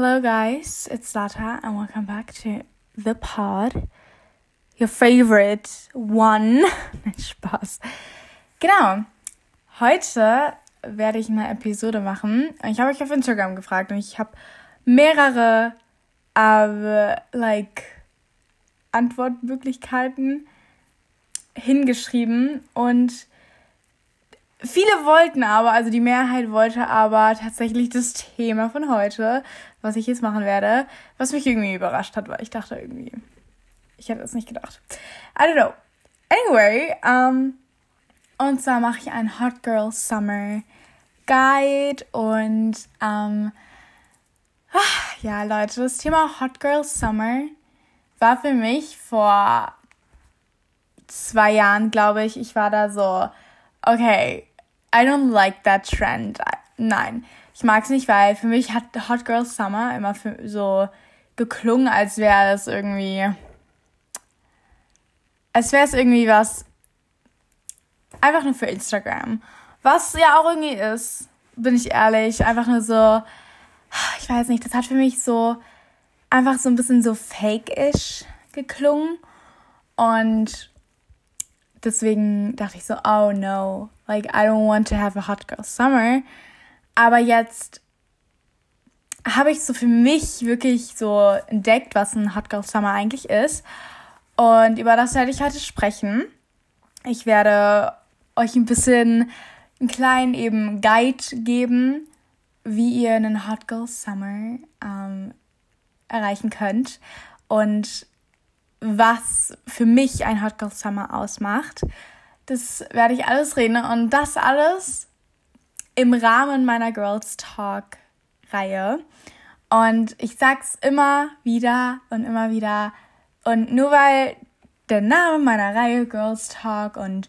Hello, guys. It's Data, and welcome back to the pod. Your favorite one. Nein, Spaß. Genau. Heute werde ich eine Episode machen. Ich habe euch auf Instagram gefragt und ich habe mehrere, äh, like, Antwortmöglichkeiten hingeschrieben und Viele wollten aber, also die Mehrheit wollte aber tatsächlich das Thema von heute, was ich jetzt machen werde, was mich irgendwie überrascht hat, weil ich dachte irgendwie, ich hätte es nicht gedacht. I don't know. Anyway, um, und zwar mache ich einen Hot Girl Summer Guide und um, ja, Leute, das Thema Hot Girl Summer war für mich vor zwei Jahren, glaube ich, ich war da so, okay, I don't like that trend. Nein, ich mag es nicht, weil für mich hat Hot Girl Summer immer so geklungen, als wäre es irgendwie, als wäre es irgendwie was einfach nur für Instagram. Was ja auch irgendwie ist, bin ich ehrlich, einfach nur so, ich weiß nicht, das hat für mich so einfach so ein bisschen so fake-ish geklungen und deswegen dachte ich so, oh no, like I don't want to have a hot girl summer. Aber jetzt habe ich so für mich wirklich so entdeckt, was ein Hot Girl Summer eigentlich ist. Und über das werde ich heute sprechen. Ich werde euch ein bisschen einen kleinen eben Guide geben, wie ihr einen Hot Girl Summer ähm, erreichen könnt und was für mich ein Hot Girl Summer ausmacht. Das werde ich alles reden und das alles im Rahmen meiner Girls Talk Reihe. Und ich sag's immer wieder und immer wieder. Und nur weil der Name meiner Reihe Girls Talk und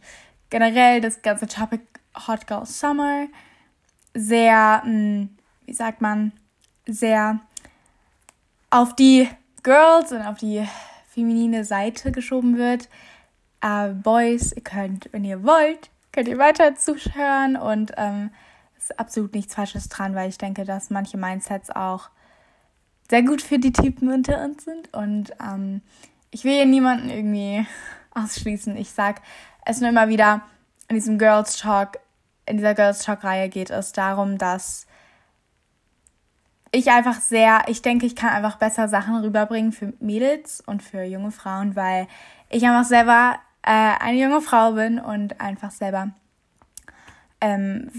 generell das ganze Topic Hot Girl Summer sehr, hm, wie sagt man, sehr auf die Girls und auf die feminine Seite geschoben wird. Äh, Boys, ihr könnt, wenn ihr wollt, könnt ihr weiter zuhören und ähm, absolut nichts Falsches dran, weil ich denke, dass manche Mindsets auch sehr gut für die Typen unter uns sind und ähm, ich will hier niemanden irgendwie ausschließen. Ich sag es nur immer wieder, in diesem Girls Talk, in dieser Girls Talk Reihe geht es darum, dass ich einfach sehr, ich denke, ich kann einfach besser Sachen rüberbringen für Mädels und für junge Frauen, weil ich einfach selber äh, eine junge Frau bin und einfach selber ähm,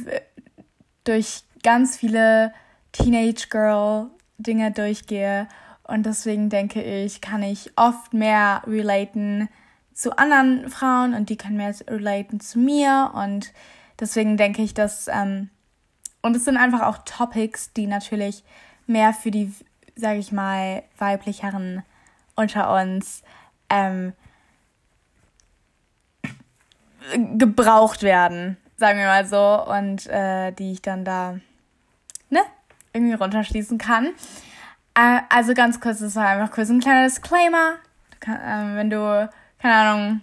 durch ganz viele Teenage Girl Dinge durchgehe. Und deswegen denke ich, kann ich oft mehr relaten zu anderen Frauen und die können mehr relaten zu mir. Und deswegen denke ich, dass ähm, und es sind einfach auch Topics, die natürlich mehr für die, sage ich mal, weiblicheren unter uns ähm, gebraucht werden, sagen wir mal so, und äh, die ich dann da, ne, irgendwie runterschließen kann. Äh, also ganz kurz, das war einfach kurz ein kleiner Disclaimer. Kann, äh, wenn du, keine Ahnung,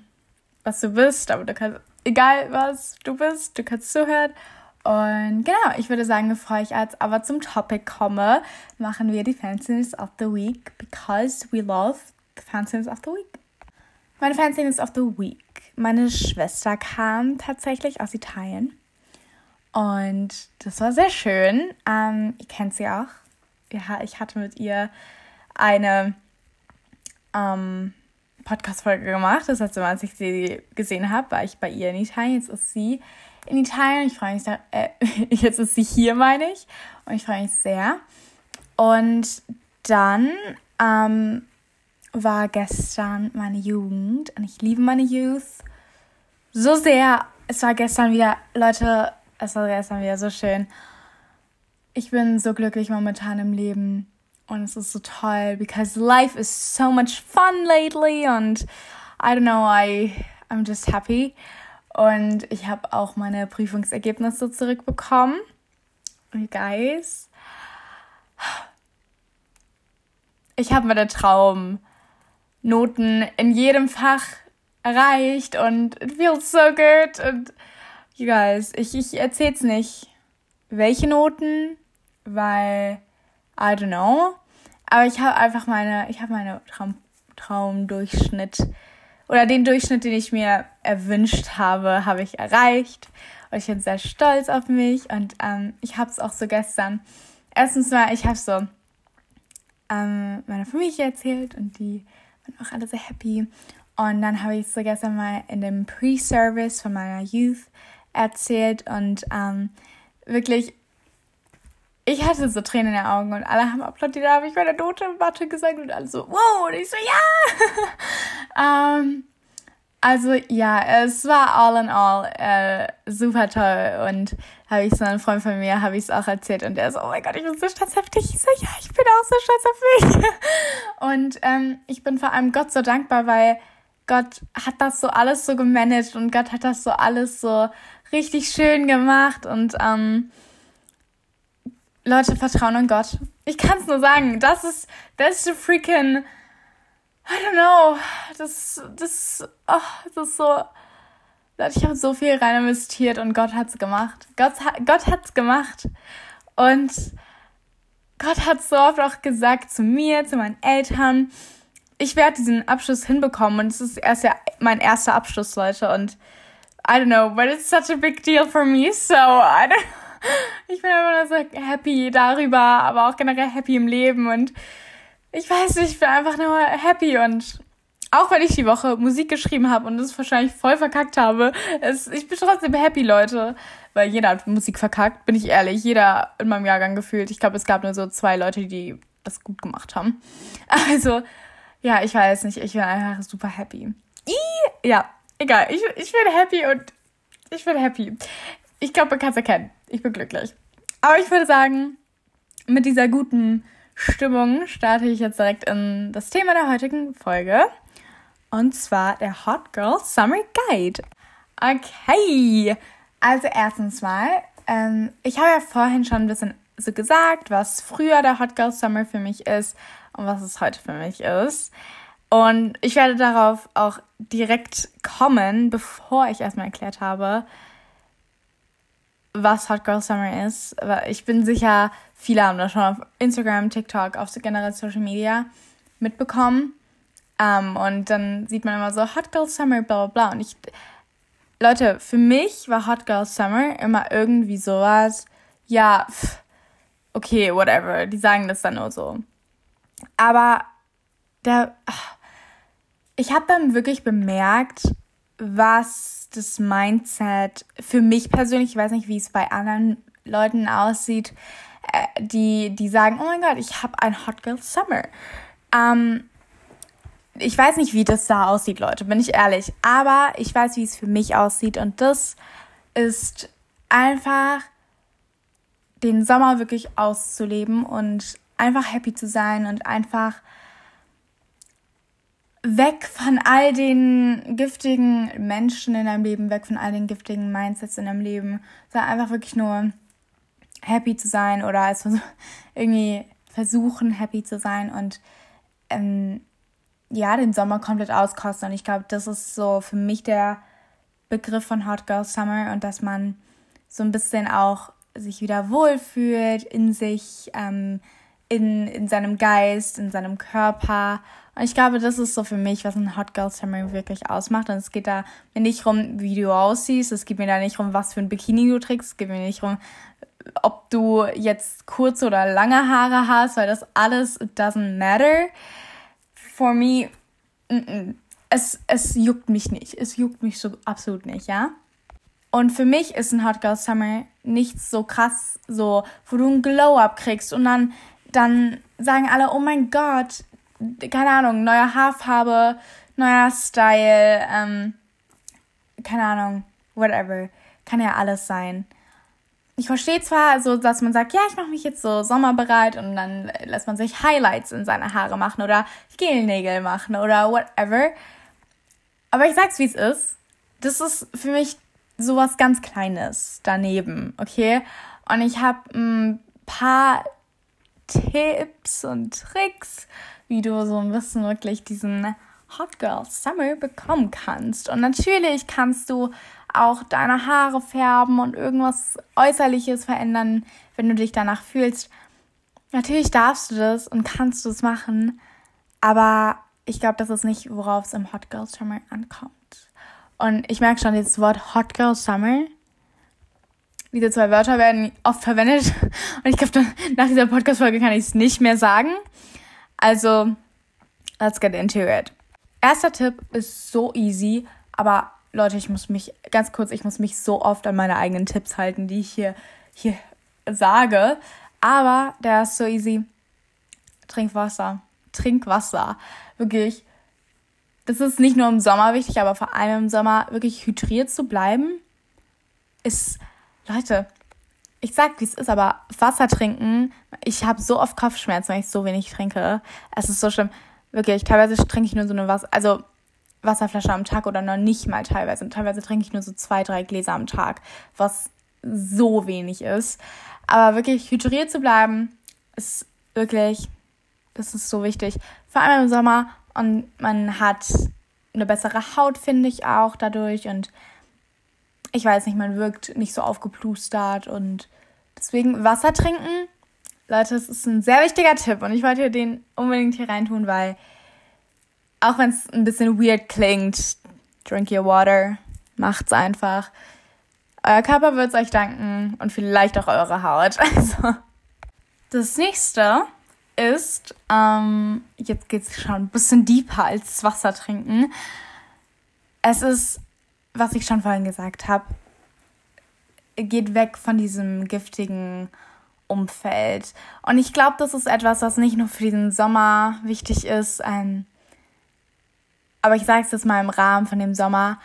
was du bist, aber du kannst, egal was du bist, du kannst zuhören. Und genau, ich würde sagen, bevor ich jetzt aber zum Topic komme, machen wir die Fanciness of the Week, because we love the Fanciness of the Week. Meine Fanciness of the Week. Meine Schwester kam tatsächlich aus Italien. Und das war sehr schön. Ähm, ihr kennt sie auch. Ja, ich hatte mit ihr eine ähm, Podcast-Folge gemacht. Das letzte Mal, als ich sie gesehen habe, war ich bei ihr in Italien. Jetzt ist sie in Italien. Ich freue mich sehr, äh, jetzt ist sie hier, meine ich. Und ich freue mich sehr. Und dann ähm, war gestern meine Jugend und ich liebe meine Youth so sehr. Es war gestern wieder, Leute, es war gestern wieder so schön. Ich bin so glücklich momentan im Leben und es ist so toll, because life is so much fun lately und I don't know, I I'm just happy. Und ich habe auch meine Prüfungsergebnisse zurückbekommen. Und guys, ich habe meine Traumnoten in jedem Fach erreicht und it feels so good. Und you guys, ich, ich erzähl's nicht, welche Noten, weil I don't know. Aber ich habe einfach meine, ich habe meine Traum, Traumdurchschnitt oder den Durchschnitt, den ich mir erwünscht habe, habe ich erreicht. Und ich bin sehr stolz auf mich. Und ähm, ich habe es auch so gestern. Erstens mal, ich habe so ähm, meiner Familie erzählt und die waren auch alle sehr happy. Und dann habe ich so gestern mal in dem Pre-Service von meiner Youth erzählt und ähm, wirklich, ich hatte so Tränen in den Augen und alle haben applaudiert, da habe ich meine Note im Mathe gesagt und alle so, wow, und ich so, ja! ähm, also ja, es war all in all äh, super toll und habe ich so einen Freund von mir, habe ich es auch erzählt und der so, oh mein Gott, ich bin so stolz auf dich. Ich so, ja, ich bin auch so stolz auf mich. Und ähm, ich bin vor allem Gott so dankbar, weil Gott hat das so alles so gemanagt und Gott hat das so alles so richtig schön gemacht und ähm, Leute vertrauen in Gott. Ich kann es nur sagen, das ist, das ist freaking I don't know. Das, das, oh, das ist so. Ich habe so viel rein investiert und Gott hat's gemacht. Gott, Gott hat's gemacht. Und Gott hat so oft auch gesagt zu mir, zu meinen Eltern, ich werde diesen Abschluss hinbekommen und es ist erst ja mein erster Abschluss, Leute. Und I don't know, but it's such a big deal for me, so I don't, ich bin einfach nur so happy darüber, aber auch generell happy im Leben und ich weiß nicht, ich bin einfach nur happy und auch wenn ich die Woche Musik geschrieben habe und es wahrscheinlich voll verkackt habe, es, ich bin trotzdem happy, Leute. Weil jeder hat Musik verkackt, bin ich ehrlich. Jeder in meinem Jahrgang gefühlt. Ich glaube, es gab nur so zwei Leute, die das gut gemacht haben. Also, ja, ich weiß nicht. Ich bin einfach super happy. I, ja, egal. Ich, ich bin happy und ich bin happy. Ich glaube, man kann es erkennen. Ich bin glücklich. Aber ich würde sagen, mit dieser guten Stimmung starte ich jetzt direkt in das Thema der heutigen Folge. Und zwar der Hot Girl Summer Guide. Okay, also erstens mal, ähm, ich habe ja vorhin schon ein bisschen so gesagt, was früher der Hot Girl Summer für mich ist und was es heute für mich ist. Und ich werde darauf auch direkt kommen, bevor ich erstmal erklärt habe, was Hot Girl Summer ist. Ich bin sicher, viele haben das schon auf Instagram, TikTok, auf generell Social Media mitbekommen. Um, ähm, und dann sieht man immer so Hot Girl Summer, bla bla bla. Und ich, Leute, für mich war Hot Girl Summer immer irgendwie sowas, ja, pff, okay, whatever. Die sagen das dann nur so. Aber der, ich habe dann wirklich bemerkt, was das Mindset für mich persönlich, ich weiß nicht, wie es bei anderen Leuten aussieht, die, die sagen, oh mein Gott, ich habe ein Hot Girl Summer. Ähm, ich weiß nicht, wie das da aussieht, Leute, bin ich ehrlich. Aber ich weiß, wie es für mich aussieht. Und das ist einfach den Sommer wirklich auszuleben und einfach happy zu sein und einfach weg von all den giftigen Menschen in deinem Leben, weg von all den giftigen Mindsets in deinem Leben, sondern einfach wirklich nur happy zu sein oder als irgendwie versuchen, happy zu sein und ähm, ja, den Sommer komplett auskosten. Und ich glaube, das ist so für mich der Begriff von Hot Girl Summer und dass man so ein bisschen auch sich wieder wohlfühlt in sich, ähm, in, in seinem Geist, in seinem Körper. Und ich glaube, das ist so für mich, was ein Hot Girl Summer wirklich ausmacht. Und es geht da mir nicht rum, wie du aussiehst. Es geht mir da nicht rum, was für ein Bikini du trägst. Es geht mir nicht rum, ob du jetzt kurze oder lange Haare hast, weil das alles doesn't matter. For me, mm -mm. Es, es juckt mich nicht. Es juckt mich so absolut nicht, ja? Und für mich ist ein Hot Girl Summer nichts so krass, so, wo du ein Glow-Up kriegst und dann, dann sagen alle, oh mein Gott, keine Ahnung, neue Haarfarbe, neuer Style, ähm, keine Ahnung, whatever. Kann ja alles sein ich verstehe zwar so, dass man sagt, ja, ich mache mich jetzt so sommerbereit und dann lässt man sich Highlights in seine Haare machen oder Gelnägel machen oder whatever. Aber ich sag's, wie es ist. Das ist für mich sowas ganz Kleines daneben, okay? Und ich habe ein paar Tipps und Tricks, wie du so ein bisschen wirklich diesen Hot Girl Summer bekommen kannst. Und natürlich kannst du auch deine Haare färben und irgendwas Äußerliches verändern, wenn du dich danach fühlst. natürlich darfst du das und kannst du es machen, aber ich glaube, das ist nicht, worauf es im Hot Girl Summer ankommt. Und ich merke schon, dieses Wort Hot Girl Summer, diese zwei Wörter werden oft verwendet. Und ich glaube, nach dieser Podcast-Folge kann ich es nicht mehr sagen. Also, let's get into it. Erster Tipp ist so easy, aber Leute, ich muss mich, ganz kurz, ich muss mich so oft an meine eigenen Tipps halten, die ich hier, hier sage. Aber der ist so easy. Trink Wasser. Trink Wasser. Wirklich. Das ist nicht nur im Sommer wichtig, aber vor allem im Sommer wirklich hydriert zu bleiben, ist, Leute, ich sag, wie es ist, aber Wasser trinken, ich habe so oft Kopfschmerzen, wenn ich so wenig trinke. Es ist so schlimm. Wirklich, teilweise trinke ich nur so eine Wasser, also Wasserflasche am Tag oder noch nicht mal teilweise. Und teilweise trinke ich nur so zwei, drei Gläser am Tag, was so wenig ist. Aber wirklich hydriert zu bleiben, ist wirklich, das ist so wichtig. Vor allem im Sommer. Und man hat eine bessere Haut, finde ich auch dadurch. Und ich weiß nicht, man wirkt nicht so aufgeplustert. Und deswegen Wasser trinken. Leute, das ist ein sehr wichtiger Tipp. Und ich wollte den unbedingt hier reintun, weil auch wenn es ein bisschen weird klingt, drink your water. Macht's einfach. Euer Körper wird es euch danken und vielleicht auch eure Haut. Also, das nächste ist, ähm, jetzt geht es schon ein bisschen deeper als Wasser trinken. Es ist, was ich schon vorhin gesagt habe, geht weg von diesem giftigen Umfeld. Und ich glaube, das ist etwas, was nicht nur für diesen Sommer wichtig ist, ähm, aber ich sage es jetzt mal im Rahmen von dem Sommer.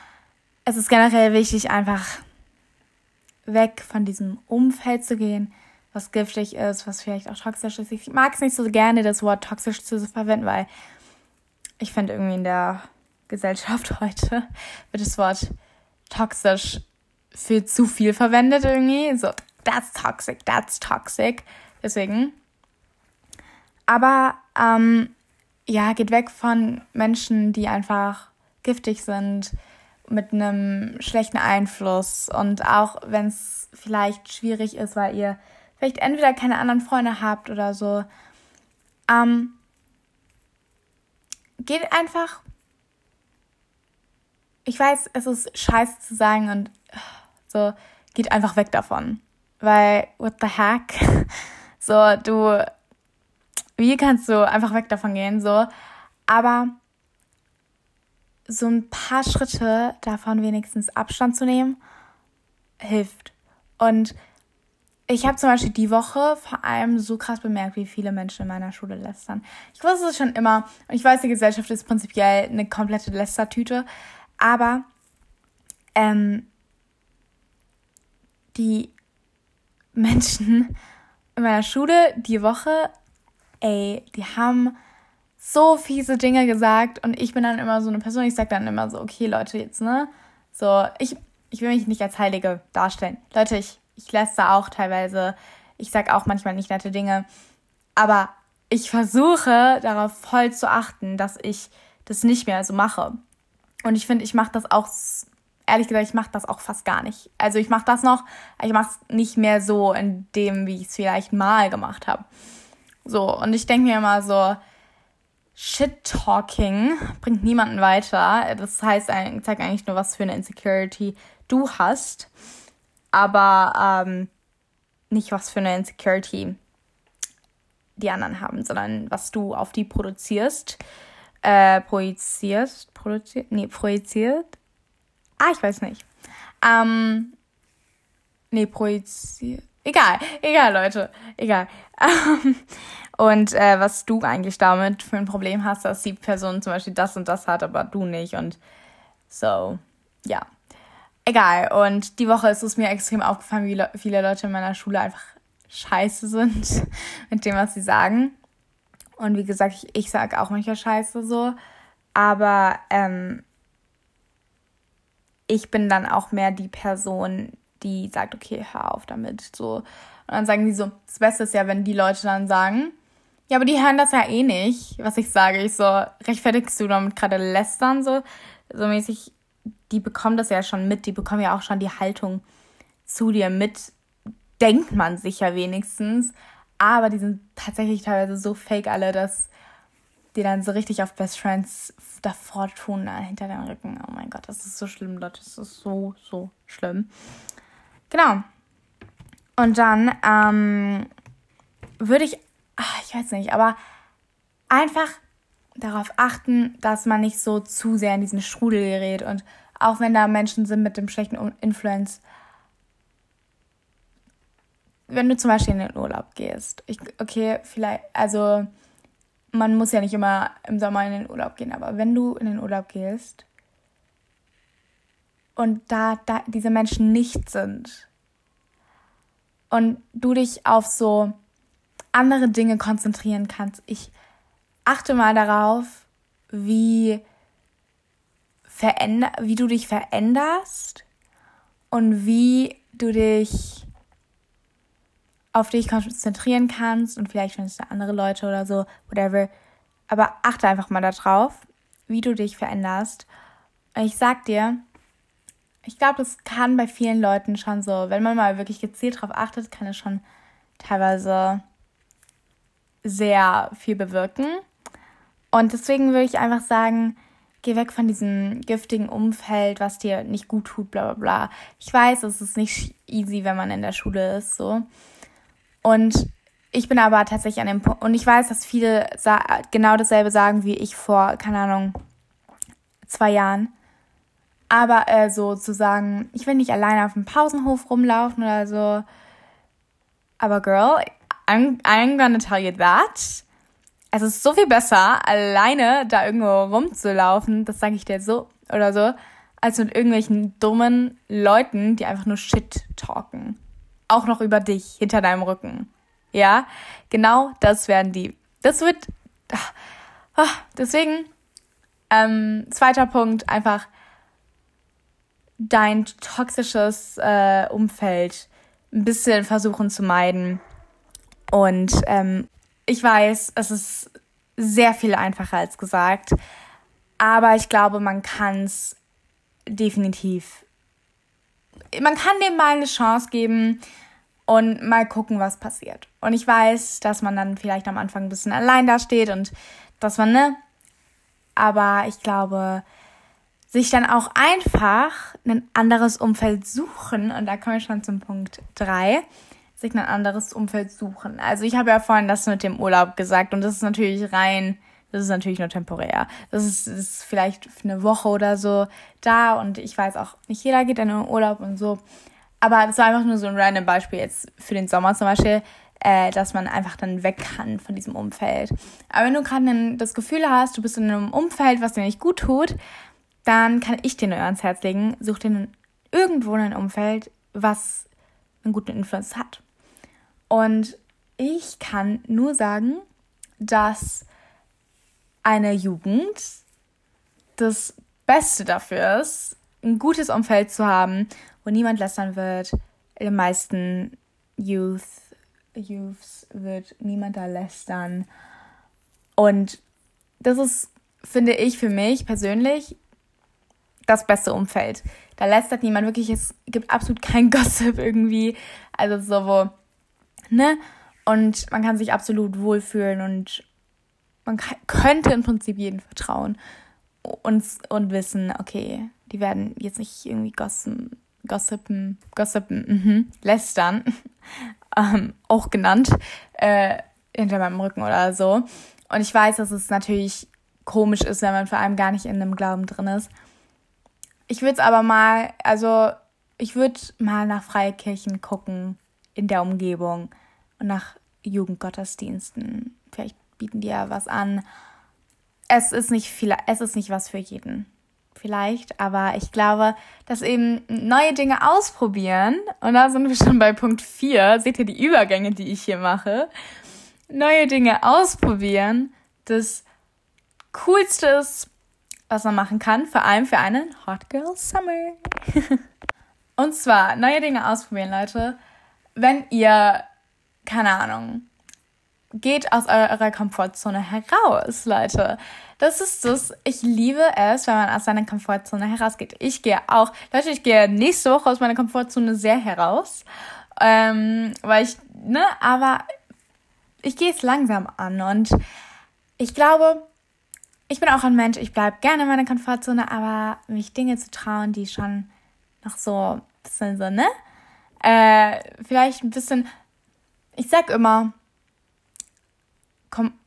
Es ist generell wichtig, einfach weg von diesem Umfeld zu gehen, was giftig ist, was vielleicht auch toxisch ist. Ich mag es nicht so gerne, das Wort toxisch zu verwenden, weil ich finde irgendwie in der Gesellschaft heute wird das Wort toxisch für zu viel verwendet irgendwie. So, that's toxic, that's toxic. Deswegen. Aber ähm, ja, geht weg von Menschen, die einfach giftig sind, mit einem schlechten Einfluss und auch wenn es vielleicht schwierig ist, weil ihr vielleicht entweder keine anderen Freunde habt oder so, ähm, geht einfach. Ich weiß, es ist scheiße zu sagen und so, geht einfach weg davon. Weil, what the heck? So, du, wie kannst du einfach weg davon gehen, so. Aber so ein paar Schritte davon wenigstens Abstand zu nehmen, hilft. Und ich habe zum Beispiel die Woche vor allem so krass bemerkt, wie viele Menschen in meiner Schule lästern. Ich wusste es schon immer und ich weiß, die Gesellschaft ist prinzipiell eine komplette Lästertüte, aber ähm, die Menschen in meiner Schule die Woche, ey, die haben so fiese Dinge gesagt und ich bin dann immer so eine Person, ich sag dann immer so, okay, Leute, jetzt, ne? So, ich, ich will mich nicht als Heilige darstellen. Leute, ich, ich lässt auch teilweise, ich sag auch manchmal nicht nette Dinge, aber ich versuche darauf voll zu achten, dass ich das nicht mehr so mache. Und ich finde, ich mache das auch, ehrlich gesagt, ich mache das auch fast gar nicht. Also ich mache das noch, ich mache es nicht mehr so in dem, wie ich es vielleicht mal gemacht habe. So, und ich denke mir immer so, Shit-Talking bringt niemanden weiter. Das heißt, zeigt eigentlich nur, was für eine Insecurity du hast, aber ähm, nicht, was für eine Insecurity die anderen haben, sondern was du auf die produzierst. Äh, projizierst, produziert, nee, projiziert. Ah, ich weiß nicht. Ähm, nee, projiziert. Egal, egal, Leute, egal. und äh, was du eigentlich damit für ein Problem hast, dass die Person zum Beispiel das und das hat, aber du nicht. Und so, ja. Egal. Und die Woche ist es mir extrem aufgefallen, wie le viele Leute in meiner Schule einfach scheiße sind mit dem, was sie sagen. Und wie gesagt, ich, ich sage auch manchmal scheiße so. Aber ähm, ich bin dann auch mehr die Person, die sagt, okay, hör auf damit. So. Und dann sagen die so, das Beste ist ja, wenn die Leute dann sagen, ja, aber die hören das ja eh nicht, was ich sage. Ich so, rechtfertigst du damit gerade lästern, so, so mäßig, die bekommen das ja schon mit, die bekommen ja auch schon die Haltung zu dir mit, denkt man sich ja wenigstens. Aber die sind tatsächlich teilweise so fake alle, dass die dann so richtig auf Best Friends davor tun, äh, hinter den Rücken. Oh mein Gott, das ist so schlimm, Leute. Das ist so, so schlimm. Genau. Und dann ähm, würde ich, ach, ich weiß nicht, aber einfach darauf achten, dass man nicht so zu sehr in diesen Strudel gerät. Und auch wenn da Menschen sind mit dem schlechten Influence, wenn du zum Beispiel in den Urlaub gehst, ich, okay, vielleicht, also man muss ja nicht immer im Sommer in den Urlaub gehen, aber wenn du in den Urlaub gehst und da, da diese Menschen nicht sind und du dich auf so andere Dinge konzentrieren kannst, ich achte mal darauf, wie, veränder wie du dich veränderst und wie du dich auf dich konzentrieren kannst und vielleicht findest du andere Leute oder so, whatever. Aber achte einfach mal darauf, wie du dich veränderst. Und ich sag dir, ich glaube, das kann bei vielen Leuten schon so, wenn man mal wirklich gezielt darauf achtet, kann es schon teilweise sehr viel bewirken. Und deswegen würde ich einfach sagen, geh weg von diesem giftigen Umfeld, was dir nicht gut tut, bla bla bla. Ich weiß, es ist nicht easy, wenn man in der Schule ist, so. Und ich bin aber tatsächlich an dem Punkt, und ich weiß, dass viele genau dasselbe sagen wie ich vor, keine Ahnung, zwei Jahren. Aber äh, so zu sagen, ich will nicht alleine auf dem Pausenhof rumlaufen oder so. Aber Girl, I'm, I'm gonna tell you that. Es ist so viel besser, alleine da irgendwo rumzulaufen, das sage ich dir so oder so, als mit irgendwelchen dummen Leuten, die einfach nur Shit talken auch noch über dich hinter deinem Rücken. Ja, genau das werden die. Das wird. Ah, deswegen, ähm, zweiter Punkt, einfach dein toxisches äh, Umfeld ein bisschen versuchen zu meiden. Und ähm, ich weiß, es ist sehr viel einfacher als gesagt, aber ich glaube, man kann es definitiv. Man kann dem mal eine Chance geben und mal gucken, was passiert. Und ich weiß, dass man dann vielleicht am Anfang ein bisschen allein da steht und dass man, ne? Aber ich glaube, sich dann auch einfach ein anderes Umfeld suchen, und da komme ich schon zum Punkt 3, sich ein anderes Umfeld suchen. Also ich habe ja vorhin das mit dem Urlaub gesagt und das ist natürlich rein, das ist natürlich nur temporär. Das ist, ist vielleicht eine Woche oder so da und ich weiß auch, nicht jeder geht in den Urlaub und so. Aber das war einfach nur so ein random Beispiel jetzt für den Sommer zum Beispiel, äh, dass man einfach dann weg kann von diesem Umfeld. Aber wenn du gerade das Gefühl hast, du bist in einem Umfeld, was dir nicht gut tut, dann kann ich dir nur ans Herz legen, such dir irgendwo ein Umfeld, was einen guten Influence hat. Und ich kann nur sagen, dass eine Jugend das Beste dafür ist, ein gutes Umfeld zu haben, wo niemand lästern wird. In den meisten Youth, Youths wird niemand da lästern. Und das ist, finde ich, für mich persönlich das beste Umfeld. Da lästert niemand wirklich, es gibt absolut kein Gossip irgendwie. Also so, wo, ne? Und man kann sich absolut wohlfühlen und man könnte im Prinzip jedem vertrauen und, und wissen, okay, die werden jetzt nicht irgendwie gossen, Gossipen, Gossipen, mhm, lästern, ähm, auch genannt, äh, hinter meinem Rücken oder so. Und ich weiß, dass es natürlich komisch ist, wenn man vor allem gar nicht in einem Glauben drin ist. Ich würde es aber mal, also ich würde mal nach Freikirchen gucken in der Umgebung und nach Jugendgottesdiensten. Vielleicht bieten ja was an. Es ist nicht viel, es ist nicht was für jeden vielleicht, aber ich glaube, dass eben neue Dinge ausprobieren, und da sind wir schon bei Punkt 4, seht ihr die Übergänge, die ich hier mache, neue Dinge ausprobieren, das Coolste ist, was man machen kann, vor allem für einen Hot Girl Summer. und zwar neue Dinge ausprobieren, Leute, wenn ihr, keine Ahnung, geht aus eurer Komfortzone heraus, Leute. Das ist das. Ich liebe es, wenn man aus seiner Komfortzone herausgeht. Ich gehe auch, Leute, ich gehe nächste Woche aus meiner Komfortzone sehr heraus. Ähm, weil ich, ne, aber ich gehe es langsam an und ich glaube, ich bin auch ein Mensch, ich bleibe gerne in meiner Komfortzone, aber mich Dinge zu trauen, die schon noch so ein bisschen so, ne? Äh, vielleicht ein bisschen, ich sag immer,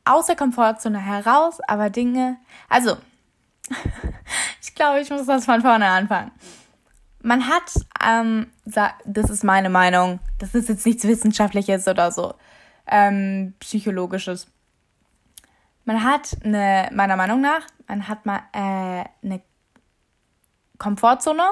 aus der Komfortzone heraus, aber Dinge, also, ich glaube, ich muss das von vorne anfangen. Man hat, ähm, das ist meine Meinung, das ist jetzt nichts Wissenschaftliches oder so, ähm, Psychologisches. Man hat eine, meiner Meinung nach, man hat mal äh, eine Komfortzone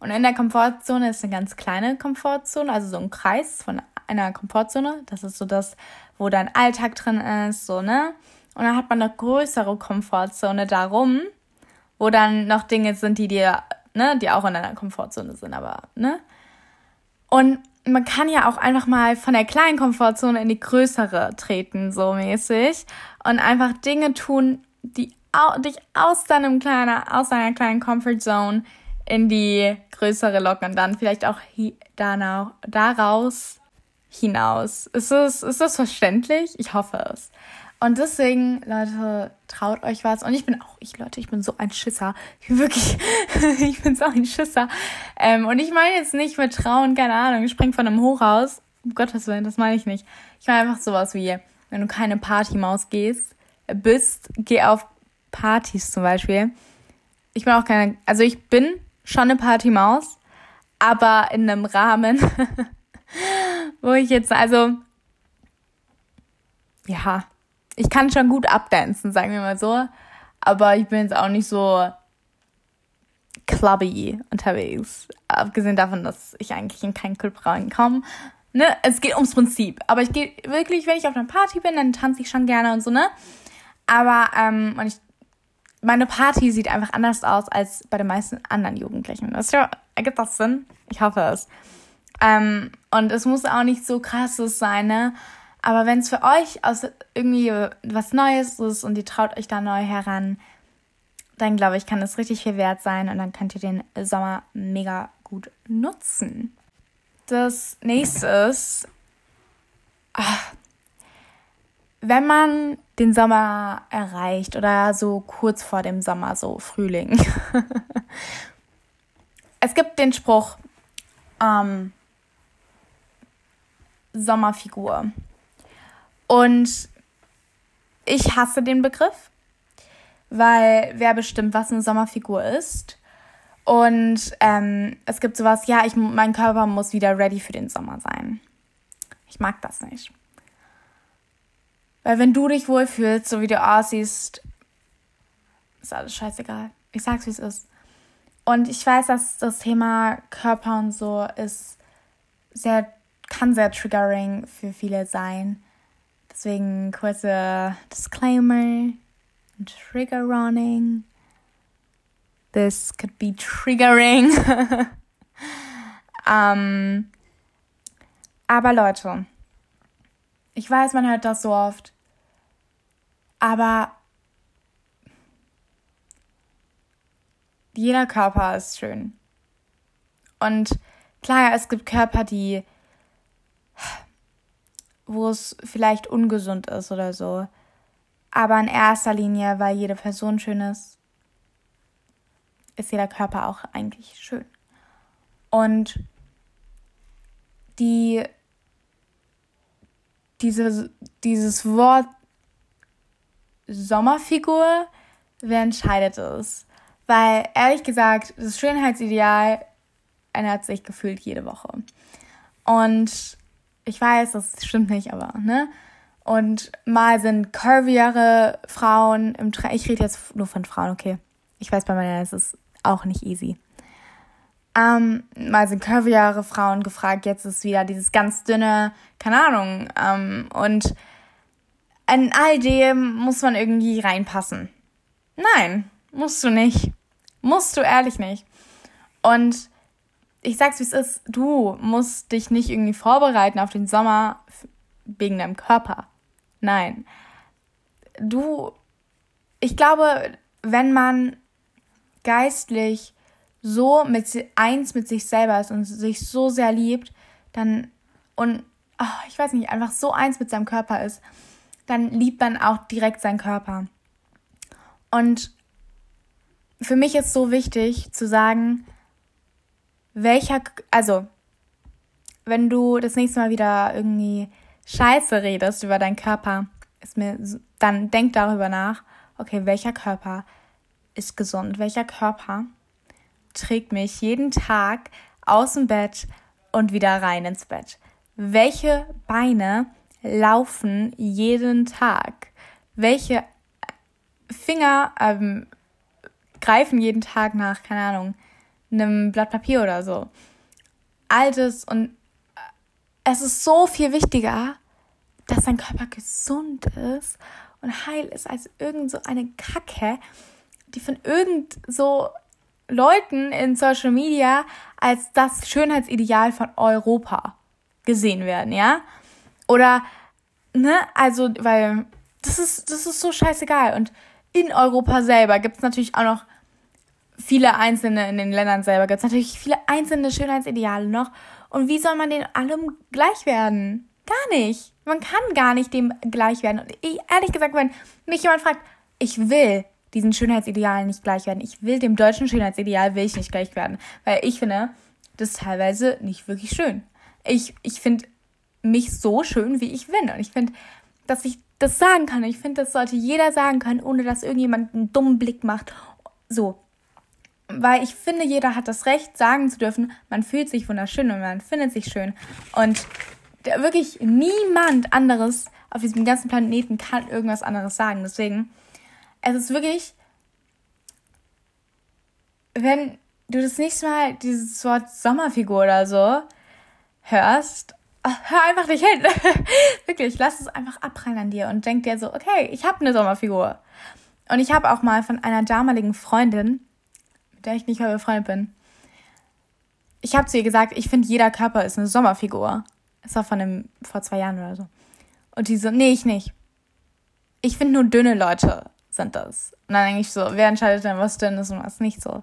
und in der Komfortzone ist eine ganz kleine Komfortzone, also so ein Kreis von einer Komfortzone. Das ist so das, wo dein Alltag drin ist, so, ne? Und dann hat man eine größere Komfortzone darum, wo dann noch Dinge sind, die dir, ne, die auch in deiner Komfortzone sind, aber, ne? Und man kann ja auch einfach mal von der kleinen Komfortzone in die größere treten, so mäßig. Und einfach Dinge tun, die dich aus deinem kleinen, aus deiner kleinen Comfort Zone in die größere locken und dann vielleicht auch danach, daraus hinaus. Ist das, ist das verständlich? Ich hoffe es. Und deswegen, Leute, traut euch was. Und ich bin auch, ich, Leute, ich bin so ein Schisser. Ich bin wirklich, ich bin so ein Schisser. Ähm, und ich meine jetzt nicht mit Trauen, keine Ahnung, ich spring von einem Hochhaus. Um Gottes Willen, das meine ich nicht. Ich meine einfach sowas wie, wenn du keine Partymaus gehst, bist, geh auf Partys zum Beispiel. Ich bin auch keine, also ich bin schon eine Partymaus, aber in einem Rahmen, wo ich jetzt, also, ja, ich kann schon gut abdancen, sagen wir mal so, aber ich bin jetzt auch nicht so clubby unterwegs. Abgesehen davon, dass ich eigentlich in keinen Club reinkomme. Ne? Es geht ums Prinzip. Aber ich gehe wirklich, wenn ich auf einer Party bin, dann tanze ich schon gerne und so, ne? Aber, ähm, und ich, meine Party sieht einfach anders aus als bei den meisten anderen Jugendlichen. Das ergibt das Sinn? Ich hoffe es. Ähm, und es muss auch nicht so krasses sein, ne? Aber wenn es für euch aus irgendwie was Neues ist und ihr traut euch da neu heran, dann glaube ich, kann es richtig viel wert sein und dann könnt ihr den Sommer mega gut nutzen. Das nächste ist, ach, wenn man den Sommer erreicht oder so kurz vor dem Sommer, so Frühling. es gibt den Spruch, ähm, Sommerfigur. Und ich hasse den Begriff, weil wer bestimmt, was eine Sommerfigur ist. Und ähm, es gibt sowas, ja, ich, mein Körper muss wieder ready für den Sommer sein. Ich mag das nicht. Weil wenn du dich wohlfühlst, so wie du aussiehst, ist alles scheißegal. Ich sag's, wie es ist. Und ich weiß, dass das Thema Körper und so ist sehr, kann sehr triggering für viele sein. Deswegen kurze Disclaimer Trigger Warning. This could be triggering. um, aber Leute, ich weiß, man hört das so oft, aber jeder Körper ist schön. Und klar, es gibt Körper, die wo es vielleicht ungesund ist oder so. Aber in erster Linie, weil jede Person schön ist, ist jeder Körper auch eigentlich schön. Und die, diese, dieses Wort Sommerfigur, wer entscheidet es? Weil ehrlich gesagt, das Schönheitsideal ändert sich gefühlt jede Woche. Und ich weiß, das stimmt nicht, aber, ne? Und mal sind curviere Frauen im Trend. Ich rede jetzt nur von Frauen, okay. Ich weiß, bei meiner ist es auch nicht easy. Ähm, mal sind curviere Frauen gefragt, jetzt ist wieder dieses ganz dünne, keine Ahnung. Ähm, und in all dem muss man irgendwie reinpassen. Nein, musst du nicht. Musst du ehrlich nicht. Und ich sag's wie es ist, du musst dich nicht irgendwie vorbereiten auf den Sommer wegen deinem Körper. Nein. Du, ich glaube, wenn man geistlich so mit eins mit sich selber ist und sich so sehr liebt, dann und oh, ich weiß nicht, einfach so eins mit seinem Körper ist, dann liebt man auch direkt seinen Körper. Und für mich ist so wichtig zu sagen, welcher, also, wenn du das nächste Mal wieder irgendwie Scheiße redest über deinen Körper, ist mir, dann denk darüber nach, okay, welcher Körper ist gesund? Welcher Körper trägt mich jeden Tag aus dem Bett und wieder rein ins Bett? Welche Beine laufen jeden Tag? Welche Finger ähm, greifen jeden Tag nach, keine Ahnung, einem Blatt Papier oder so? Altes und es ist so viel wichtiger, dass dein Körper gesund ist und heil ist als irgend so eine Kacke, die von irgend so Leuten in Social Media als das Schönheitsideal von Europa gesehen werden, ja? Oder, ne, also, weil das ist, das ist so scheißegal. Und in Europa selber gibt es natürlich auch noch viele einzelne, in den Ländern selber gibt es natürlich viele einzelne Schönheitsideale noch. Und wie soll man den allem gleich werden? Gar nicht. Man kann gar nicht dem gleich werden. Und ich, ehrlich gesagt, wenn mich jemand fragt, ich will diesen Schönheitsidealen nicht gleich werden. Ich will dem deutschen Schönheitsideal will ich nicht gleich werden. Weil ich finde, das ist teilweise nicht wirklich schön. Ich, ich finde mich so schön, wie ich bin. Und ich finde, dass ich das sagen kann. Ich finde, das sollte jeder sagen können, ohne dass irgendjemand einen dummen Blick macht. So. Weil ich finde, jeder hat das Recht, sagen zu dürfen, man fühlt sich wunderschön und man findet sich schön. Und wirklich niemand anderes auf diesem ganzen Planeten kann irgendwas anderes sagen. Deswegen, es ist wirklich, wenn du das nächste Mal dieses Wort Sommerfigur oder so hörst, hör einfach nicht hin. wirklich, lass es einfach abprallen an dir und denk dir so, okay, ich habe eine Sommerfigur. Und ich habe auch mal von einer damaligen Freundin, der ich nicht mehr befreundet bin, ich habe zu ihr gesagt, ich finde, jeder Körper ist eine Sommerfigur. Es war von einem, vor zwei Jahren oder so. Und die so, nee, ich nicht. Ich finde nur dünne Leute sind das. Und dann denke ich so, wer entscheidet denn, was dünn ist und was nicht so?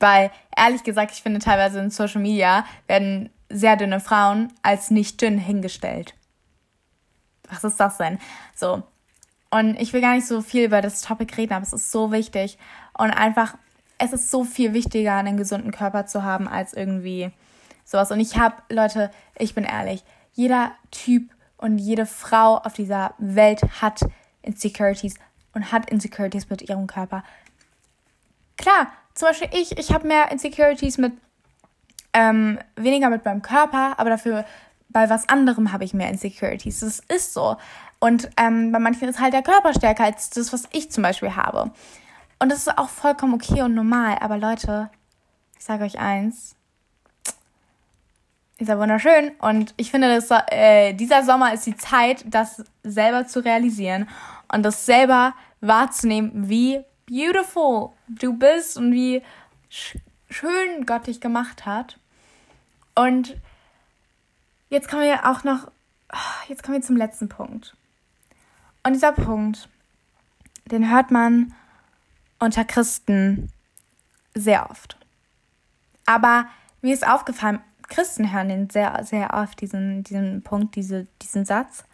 Weil, ehrlich gesagt, ich finde teilweise in Social Media werden sehr dünne Frauen als nicht dünn hingestellt. Was ist das denn? So. Und ich will gar nicht so viel über das Topic reden, aber es ist so wichtig. Und einfach, es ist so viel wichtiger, einen gesunden Körper zu haben, als irgendwie sowas. Und ich habe, Leute, ich bin ehrlich, jeder Typ und jede Frau auf dieser Welt hat Insecurities und hat Insecurities mit ihrem Körper. Klar, zum Beispiel ich, ich habe mehr Insecurities mit, ähm, weniger mit meinem Körper, aber dafür bei was anderem habe ich mehr Insecurities. Das ist so. Und ähm, bei manchen ist halt der Körper stärker als das, was ich zum Beispiel habe. Und das ist auch vollkommen okay und normal. Aber Leute, ich sage euch eins, ist ja wunderschön. Und ich finde, dass, äh, dieser Sommer ist die Zeit, das selber zu realisieren und das selber wahrzunehmen, wie beautiful du bist und wie sch schön Gott dich gemacht hat. Und jetzt kommen wir auch noch, jetzt kommen wir zum letzten Punkt. Und dieser Punkt, den hört man unter Christen sehr oft. Aber mir ist aufgefallen, Christen hören den sehr, sehr oft, diesen, diesen Punkt, diese, diesen Satz.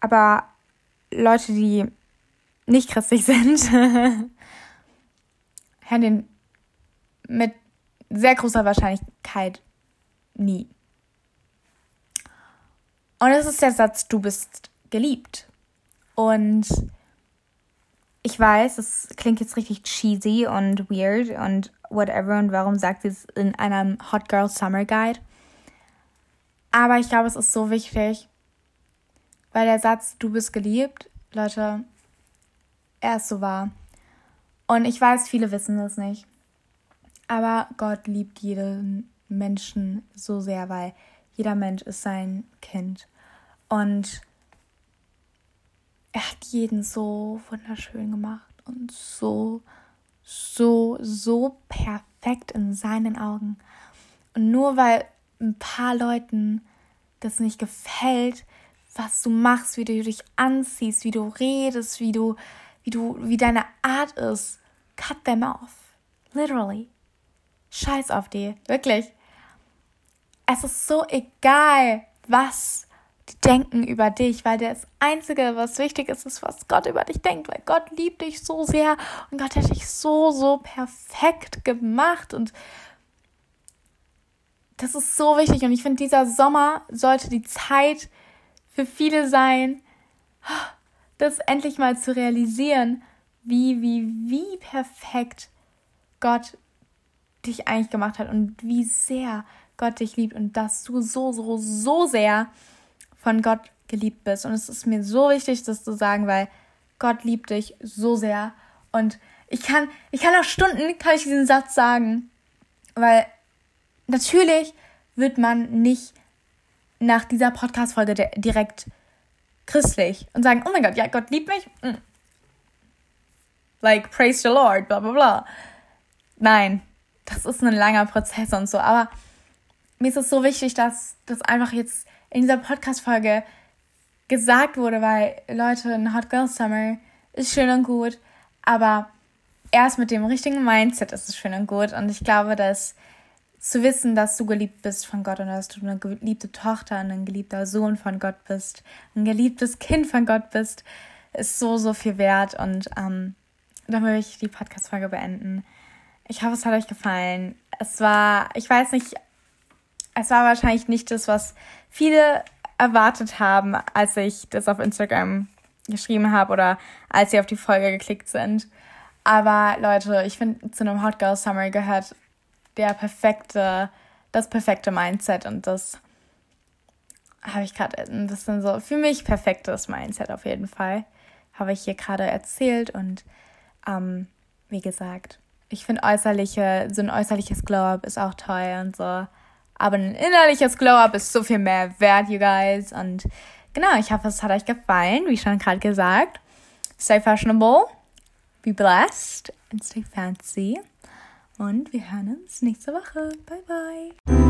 Aber Leute, die nicht christlich sind, hören den mit sehr großer Wahrscheinlichkeit nie. Und es ist der Satz, du bist geliebt. Und ich weiß, das klingt jetzt richtig cheesy und weird und whatever und warum sagt sie es in einem Hot Girl Summer Guide. Aber ich glaube, es ist so wichtig, weil der Satz, du bist geliebt, Leute, er ist so wahr. Und ich weiß, viele wissen das nicht. Aber Gott liebt jeden Menschen so sehr, weil jeder Mensch ist sein Kind. Und er hat jeden so wunderschön gemacht und so, so, so perfekt in seinen Augen. Und nur weil ein paar Leuten das nicht gefällt, was du machst, wie du dich anziehst, wie du redest, wie du, wie du, wie deine Art ist, cut them off. Literally. Scheiß auf die. Wirklich. es ist so egal, was die denken über dich, weil das Einzige, was wichtig ist, ist, was Gott über dich denkt, weil Gott liebt dich so sehr und Gott hat dich so, so perfekt gemacht und das ist so wichtig und ich finde, dieser Sommer sollte die Zeit für viele sein, das endlich mal zu realisieren, wie, wie, wie perfekt Gott dich eigentlich gemacht hat und wie sehr Gott dich liebt und dass du so, so, so sehr von Gott geliebt bist. Und es ist mir so wichtig, das zu sagen, weil Gott liebt dich so sehr. Und ich kann, ich kann auch Stunden, kann ich diesen Satz sagen, weil natürlich wird man nicht nach dieser Podcast-Folge direkt christlich und sagen, oh mein Gott, ja, Gott liebt mich. Mm. Like, praise the Lord, bla bla bla. Nein, das ist ein langer Prozess und so. Aber mir ist es so wichtig, dass das einfach jetzt in dieser Podcast-Folge gesagt wurde, weil Leute, ein Hot Girl Summer ist schön und gut, aber erst mit dem richtigen Mindset ist es schön und gut. Und ich glaube, dass zu wissen, dass du geliebt bist von Gott und dass du eine geliebte Tochter und ein geliebter Sohn von Gott bist, ein geliebtes Kind von Gott bist, ist so, so viel wert. Und ähm, dann will ich die Podcast-Folge beenden. Ich hoffe, es hat euch gefallen. Es war, ich weiß nicht, es war wahrscheinlich nicht das, was viele erwartet haben, als ich das auf Instagram geschrieben habe oder als sie auf die Folge geklickt sind. Aber Leute, ich finde, zu einem Hot Girl Summer gehört der perfekte, das perfekte Mindset und das habe ich gerade ein bisschen so für mich perfektes Mindset auf jeden Fall. Habe ich hier gerade erzählt und ähm, wie gesagt, ich finde äußerliche, so ein äußerliches Glow-Up ist auch toll und so. Aber ein innerliches Glow-Up ist so viel mehr wert, you guys. Und genau, ich hoffe, es hat euch gefallen, wie schon gerade gesagt. Stay fashionable, be blessed and stay fancy. Und wir hören uns nächste Woche. Bye, bye.